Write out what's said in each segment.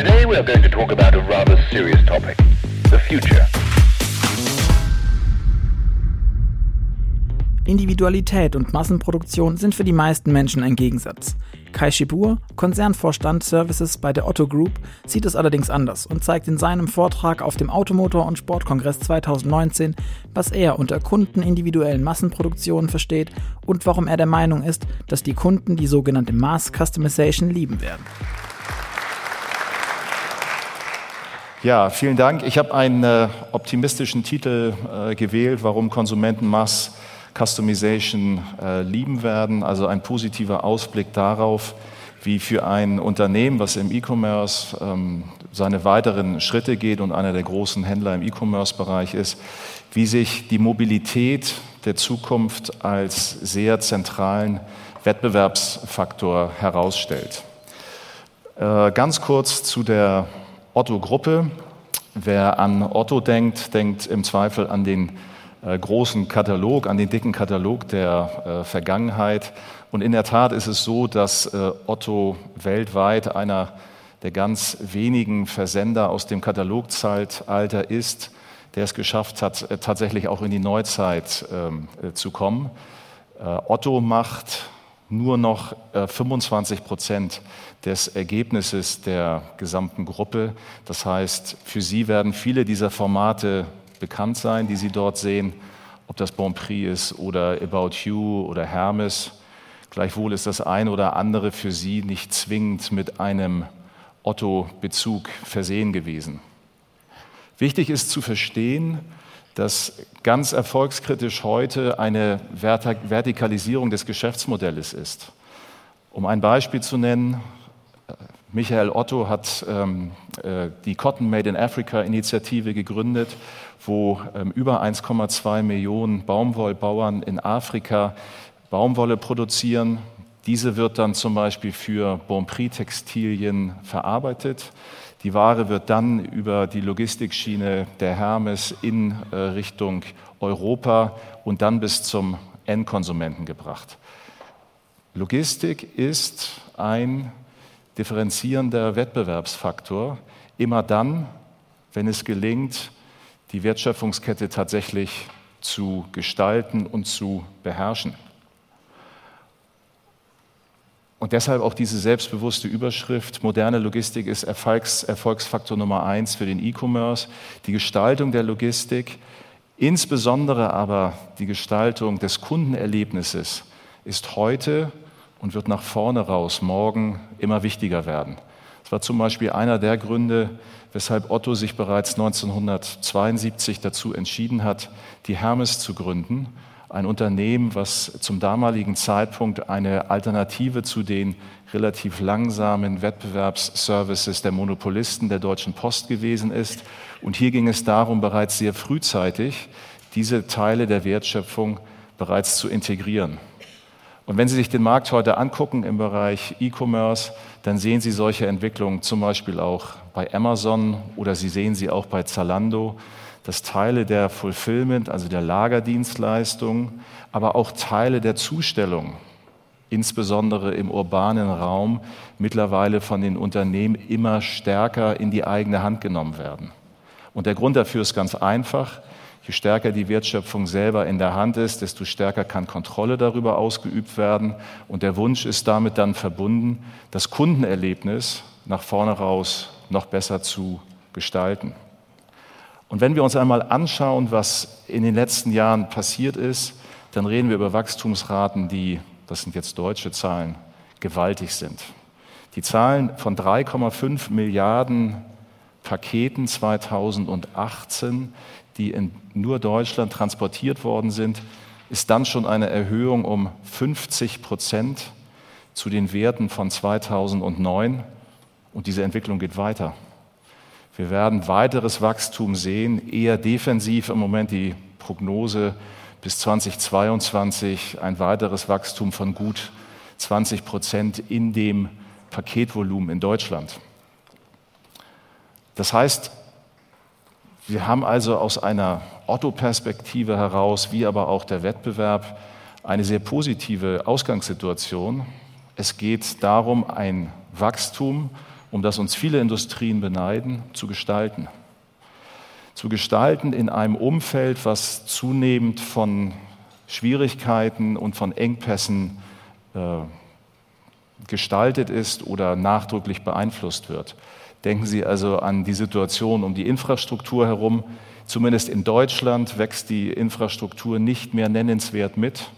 Today we are going to talk about a rather serious topic, the future. Individualität und Massenproduktion sind für die meisten Menschen ein Gegensatz. Kai Schibur, Konzernvorstand Services bei der Otto Group, sieht es allerdings anders und zeigt in seinem Vortrag auf dem Automotor- und Sportkongress 2019, was er unter kundenindividuellen Massenproduktionen versteht und warum er der Meinung ist, dass die Kunden die sogenannte Mass Customization lieben werden. Ja, vielen Dank. Ich habe einen äh, optimistischen Titel äh, gewählt, warum Konsumenten Mass Customization äh, lieben werden, also ein positiver Ausblick darauf, wie für ein Unternehmen, was im E-Commerce ähm, seine weiteren Schritte geht und einer der großen Händler im E-Commerce-Bereich ist, wie sich die Mobilität der Zukunft als sehr zentralen Wettbewerbsfaktor herausstellt. Äh, ganz kurz zu der Otto-Gruppe. Wer an Otto denkt, denkt im Zweifel an den äh, großen Katalog, an den dicken Katalog der äh, Vergangenheit. Und in der Tat ist es so, dass äh, Otto weltweit einer der ganz wenigen Versender aus dem Katalogzeitalter ist, der es geschafft hat, tatsächlich auch in die Neuzeit ähm, zu kommen. Otto macht nur noch 25 Prozent des Ergebnisses der gesamten Gruppe. Das heißt, für sie werden viele dieser Formate bekannt sein, die Sie dort sehen, ob das Bon Prix ist oder About You oder Hermes. Gleichwohl ist das eine oder andere für Sie nicht zwingend mit einem Otto-Bezug versehen gewesen. Wichtig ist zu verstehen, dass ganz erfolgskritisch heute eine Vertikalisierung des Geschäftsmodells ist. Um ein Beispiel zu nennen, Michael Otto hat ähm, äh, die Cotton Made in Africa Initiative gegründet, wo ähm, über 1,2 Millionen Baumwollbauern in Afrika Baumwolle produzieren. Diese wird dann zum Beispiel für Bonprix Textilien verarbeitet. Die Ware wird dann über die Logistikschiene der Hermes in äh, Richtung Europa und dann bis zum Endkonsumenten gebracht. Logistik ist ein differenzierender Wettbewerbsfaktor, immer dann, wenn es gelingt, die Wertschöpfungskette tatsächlich zu gestalten und zu beherrschen. Und deshalb auch diese selbstbewusste Überschrift, moderne Logistik ist Erfolgs, Erfolgsfaktor Nummer eins für den E-Commerce. Die Gestaltung der Logistik, insbesondere aber die Gestaltung des Kundenerlebnisses, ist heute und wird nach vorne raus morgen immer wichtiger werden. Das war zum Beispiel einer der Gründe, weshalb Otto sich bereits 1972 dazu entschieden hat, die Hermes zu gründen, ein Unternehmen, was zum damaligen Zeitpunkt eine Alternative zu den relativ langsamen Wettbewerbsservices der Monopolisten der Deutschen Post gewesen ist. Und hier ging es darum, bereits sehr frühzeitig diese Teile der Wertschöpfung bereits zu integrieren. Und wenn Sie sich den Markt heute angucken im Bereich E-Commerce, dann sehen Sie solche Entwicklungen zum Beispiel auch bei Amazon oder Sie sehen sie auch bei Zalando, dass Teile der Fulfillment, also der Lagerdienstleistung, aber auch Teile der Zustellung, insbesondere im urbanen Raum, mittlerweile von den Unternehmen immer stärker in die eigene Hand genommen werden. Und der Grund dafür ist ganz einfach. Je stärker die Wertschöpfung selber in der Hand ist, desto stärker kann Kontrolle darüber ausgeübt werden. Und der Wunsch ist damit dann verbunden, das Kundenerlebnis nach vorne raus noch besser zu gestalten. Und wenn wir uns einmal anschauen, was in den letzten Jahren passiert ist, dann reden wir über Wachstumsraten, die, das sind jetzt deutsche Zahlen, gewaltig sind. Die Zahlen von 3,5 Milliarden Paketen 2018 die in nur Deutschland transportiert worden sind, ist dann schon eine Erhöhung um 50 Prozent zu den Werten von 2009. Und diese Entwicklung geht weiter. Wir werden weiteres Wachstum sehen, eher defensiv im Moment die Prognose bis 2022 ein weiteres Wachstum von gut 20 Prozent in dem Paketvolumen in Deutschland. Das heißt, wir haben also aus einer Otto-Perspektive heraus, wie aber auch der Wettbewerb, eine sehr positive Ausgangssituation. Es geht darum, ein Wachstum um das uns viele Industrien beneiden, zu gestalten. Zu gestalten in einem Umfeld, was zunehmend von Schwierigkeiten und von Engpässen äh, gestaltet ist oder nachdrücklich beeinflusst wird. Denken Sie also an die Situation um die Infrastruktur herum. Zumindest in Deutschland wächst die Infrastruktur nicht mehr nennenswert mit.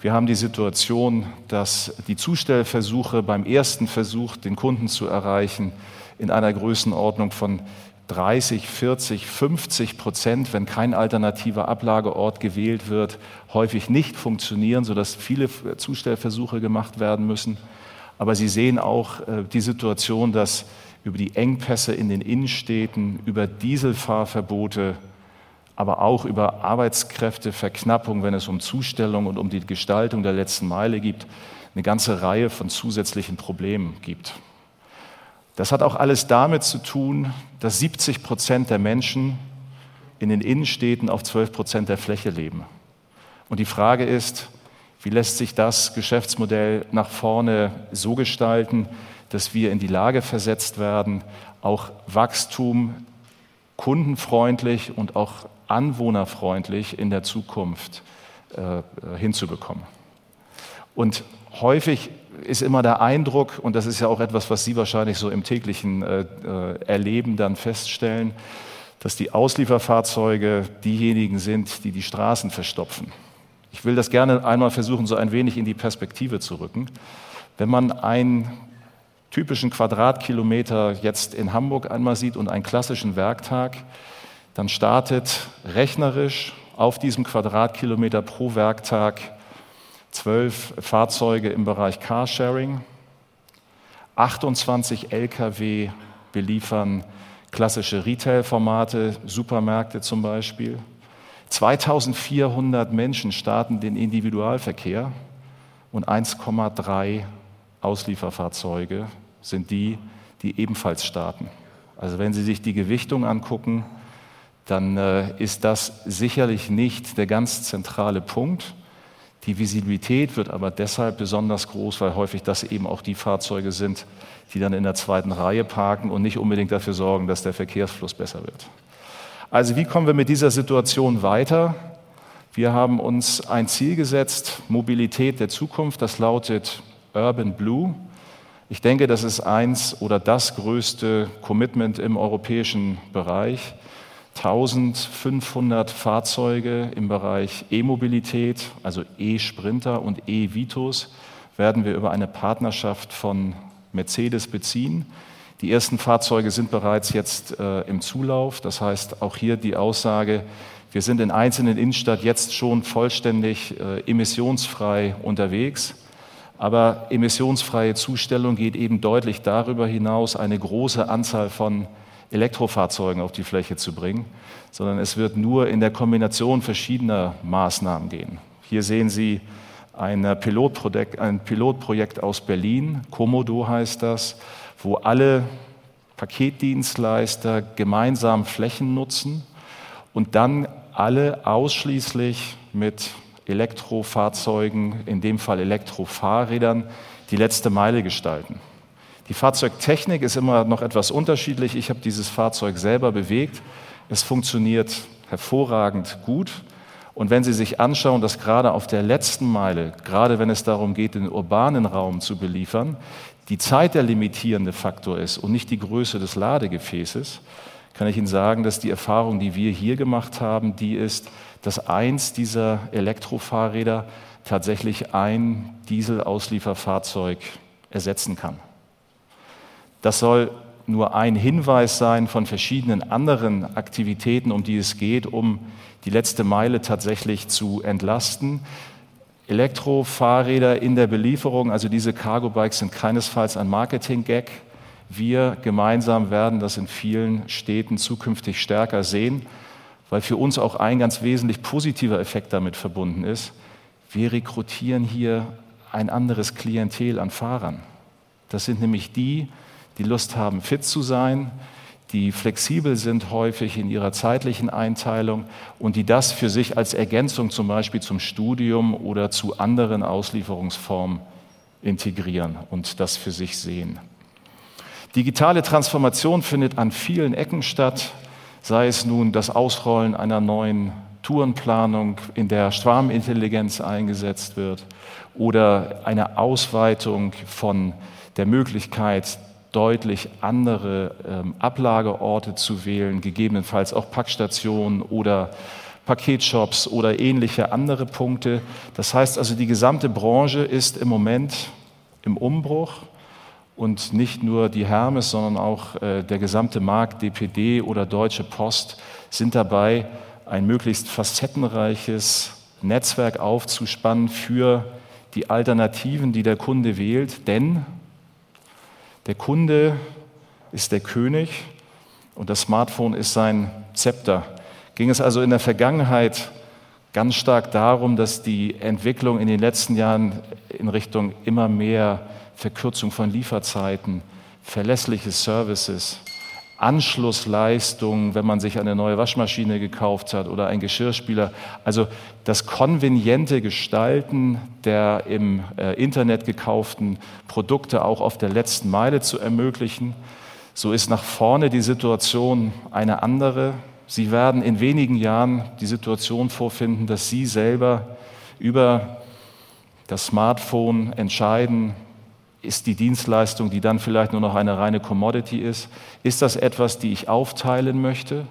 Wir haben die Situation, dass die Zustellversuche beim ersten Versuch, den Kunden zu erreichen, in einer Größenordnung von 30, 40, 50 Prozent, wenn kein alternativer Ablageort gewählt wird, häufig nicht funktionieren, sodass viele Zustellversuche gemacht werden müssen. Aber Sie sehen auch äh, die Situation, dass über die Engpässe in den Innenstädten, über Dieselfahrverbote, aber auch über Arbeitskräfteverknappung, wenn es um Zustellung und um die Gestaltung der letzten Meile geht, eine ganze Reihe von zusätzlichen Problemen gibt. Das hat auch alles damit zu tun, dass 70 Prozent der Menschen in den Innenstädten auf 12 Prozent der Fläche leben. Und die Frage ist, wie lässt sich das Geschäftsmodell nach vorne so gestalten, dass wir in die Lage versetzt werden, auch Wachstum kundenfreundlich und auch anwohnerfreundlich in der Zukunft äh, hinzubekommen. Und häufig ist immer der Eindruck, und das ist ja auch etwas, was Sie wahrscheinlich so im täglichen äh, äh Erleben dann feststellen, dass die Auslieferfahrzeuge diejenigen sind, die die Straßen verstopfen. Ich will das gerne einmal versuchen, so ein wenig in die Perspektive zu rücken. Wenn man einen typischen Quadratkilometer jetzt in Hamburg einmal sieht und einen klassischen Werktag, dann startet rechnerisch auf diesem Quadratkilometer pro Werktag zwölf Fahrzeuge im Bereich Carsharing, 28 Lkw beliefern klassische Retail-Formate, Supermärkte zum Beispiel. 2400 Menschen starten den Individualverkehr und 1,3 Auslieferfahrzeuge sind die, die ebenfalls starten. Also wenn Sie sich die Gewichtung angucken, dann äh, ist das sicherlich nicht der ganz zentrale Punkt. Die Visibilität wird aber deshalb besonders groß, weil häufig das eben auch die Fahrzeuge sind, die dann in der zweiten Reihe parken und nicht unbedingt dafür sorgen, dass der Verkehrsfluss besser wird. Also wie kommen wir mit dieser Situation weiter? Wir haben uns ein Ziel gesetzt, Mobilität der Zukunft, das lautet Urban Blue. Ich denke, das ist eins oder das größte Commitment im europäischen Bereich. 1500 Fahrzeuge im Bereich E-Mobilität, also E-Sprinter und E-Vitos, werden wir über eine Partnerschaft von Mercedes beziehen. Die ersten Fahrzeuge sind bereits jetzt äh, im Zulauf. Das heißt, auch hier die Aussage, wir sind in einzelnen Innenstadt jetzt schon vollständig äh, emissionsfrei unterwegs. Aber emissionsfreie Zustellung geht eben deutlich darüber hinaus, eine große Anzahl von Elektrofahrzeugen auf die Fläche zu bringen, sondern es wird nur in der Kombination verschiedener Maßnahmen gehen. Hier sehen Sie ein Pilotprojekt, ein Pilotprojekt aus Berlin, Komodo heißt das, wo alle Paketdienstleister gemeinsam Flächen nutzen und dann alle ausschließlich mit Elektrofahrzeugen, in dem Fall Elektrofahrrädern, die letzte Meile gestalten. Die Fahrzeugtechnik ist immer noch etwas unterschiedlich. Ich habe dieses Fahrzeug selber bewegt. Es funktioniert hervorragend gut. Und wenn Sie sich anschauen, dass gerade auf der letzten Meile, gerade wenn es darum geht, den urbanen Raum zu beliefern, die Zeit der limitierende Faktor ist und nicht die Größe des Ladegefäßes, kann ich Ihnen sagen, dass die Erfahrung, die wir hier gemacht haben, die ist, dass eins dieser Elektrofahrräder tatsächlich ein Dieselauslieferfahrzeug ersetzen kann. Das soll nur ein Hinweis sein von verschiedenen anderen Aktivitäten, um die es geht, um die letzte Meile tatsächlich zu entlasten. Elektrofahrräder in der Belieferung, also diese Cargo-Bikes sind keinesfalls ein Marketing-Gag. Wir gemeinsam werden das in vielen Städten zukünftig stärker sehen, weil für uns auch ein ganz wesentlich positiver Effekt damit verbunden ist. Wir rekrutieren hier ein anderes Klientel an Fahrern. Das sind nämlich die, die Lust haben, fit zu sein, die flexibel sind häufig in ihrer zeitlichen Einteilung und die das für sich als Ergänzung zum Beispiel zum Studium oder zu anderen Auslieferungsformen integrieren und das für sich sehen. Digitale Transformation findet an vielen Ecken statt, sei es nun das Ausrollen einer neuen Tourenplanung, in der Schwarmintelligenz eingesetzt wird, oder eine Ausweitung von der Möglichkeit, deutlich andere ähm, Ablageorte zu wählen, gegebenenfalls auch Packstationen oder Paketshops oder ähnliche andere Punkte. Das heißt also, die gesamte Branche ist im Moment im Umbruch und nicht nur die Hermes, sondern auch äh, der gesamte Markt, DPD oder Deutsche Post sind dabei, ein möglichst facettenreiches Netzwerk aufzuspannen für die Alternativen, die der Kunde wählt. Denn der Kunde ist der König und das Smartphone ist sein Zepter. Ging es also in der Vergangenheit ganz stark darum, dass die Entwicklung in den letzten Jahren in Richtung immer mehr Verkürzung von Lieferzeiten, verlässliche Services, Anschlussleistungen, wenn man sich eine neue Waschmaschine gekauft hat oder ein Geschirrspüler. Also das konveniente Gestalten der im äh, Internet gekauften Produkte auch auf der letzten Meile zu ermöglichen. So ist nach vorne die Situation eine andere. Sie werden in wenigen Jahren die Situation vorfinden, dass Sie selber über das Smartphone entscheiden, ist die Dienstleistung, die dann vielleicht nur noch eine reine Commodity ist, ist das etwas, die ich aufteilen möchte?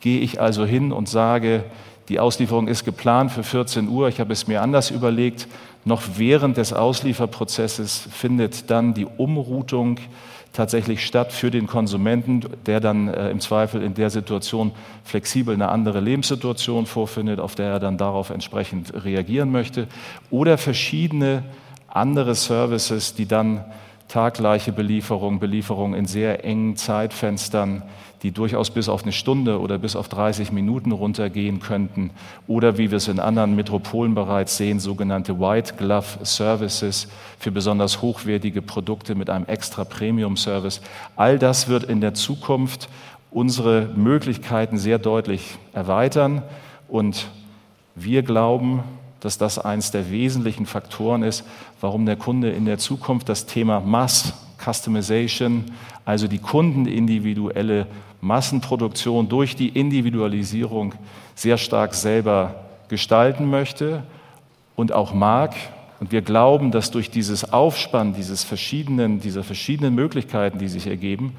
Gehe ich also hin und sage, die Auslieferung ist geplant für 14 Uhr, ich habe es mir anders überlegt, noch während des Auslieferprozesses findet dann die Umroutung tatsächlich statt für den Konsumenten, der dann äh, im Zweifel in der Situation flexibel eine andere Lebenssituation vorfindet, auf der er dann darauf entsprechend reagieren möchte, oder verschiedene andere Services, die dann taggleiche Belieferung, Belieferung in sehr engen Zeitfenstern, die durchaus bis auf eine Stunde oder bis auf 30 Minuten runtergehen könnten. Oder wie wir es in anderen Metropolen bereits sehen, sogenannte White Glove Services für besonders hochwertige Produkte mit einem extra Premium Service. All das wird in der Zukunft unsere Möglichkeiten sehr deutlich erweitern. Und wir glauben, dass das eines der wesentlichen Faktoren ist, warum der Kunde in der Zukunft das Thema Mass Customization, also die kundenindividuelle Massenproduktion durch die Individualisierung sehr stark selber gestalten möchte und auch mag. Und wir glauben, dass durch dieses Aufspannen dieses verschiedenen, dieser verschiedenen Möglichkeiten, die sich ergeben,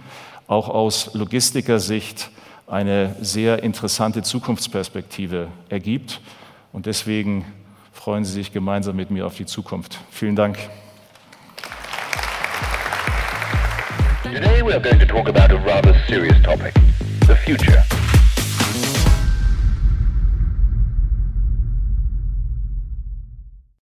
auch aus Logistikersicht eine sehr interessante Zukunftsperspektive ergibt. Und deswegen freuen Sie sich gemeinsam mit mir auf die Zukunft. Vielen Dank. Today we are going to talk about a rather serious topic, the future.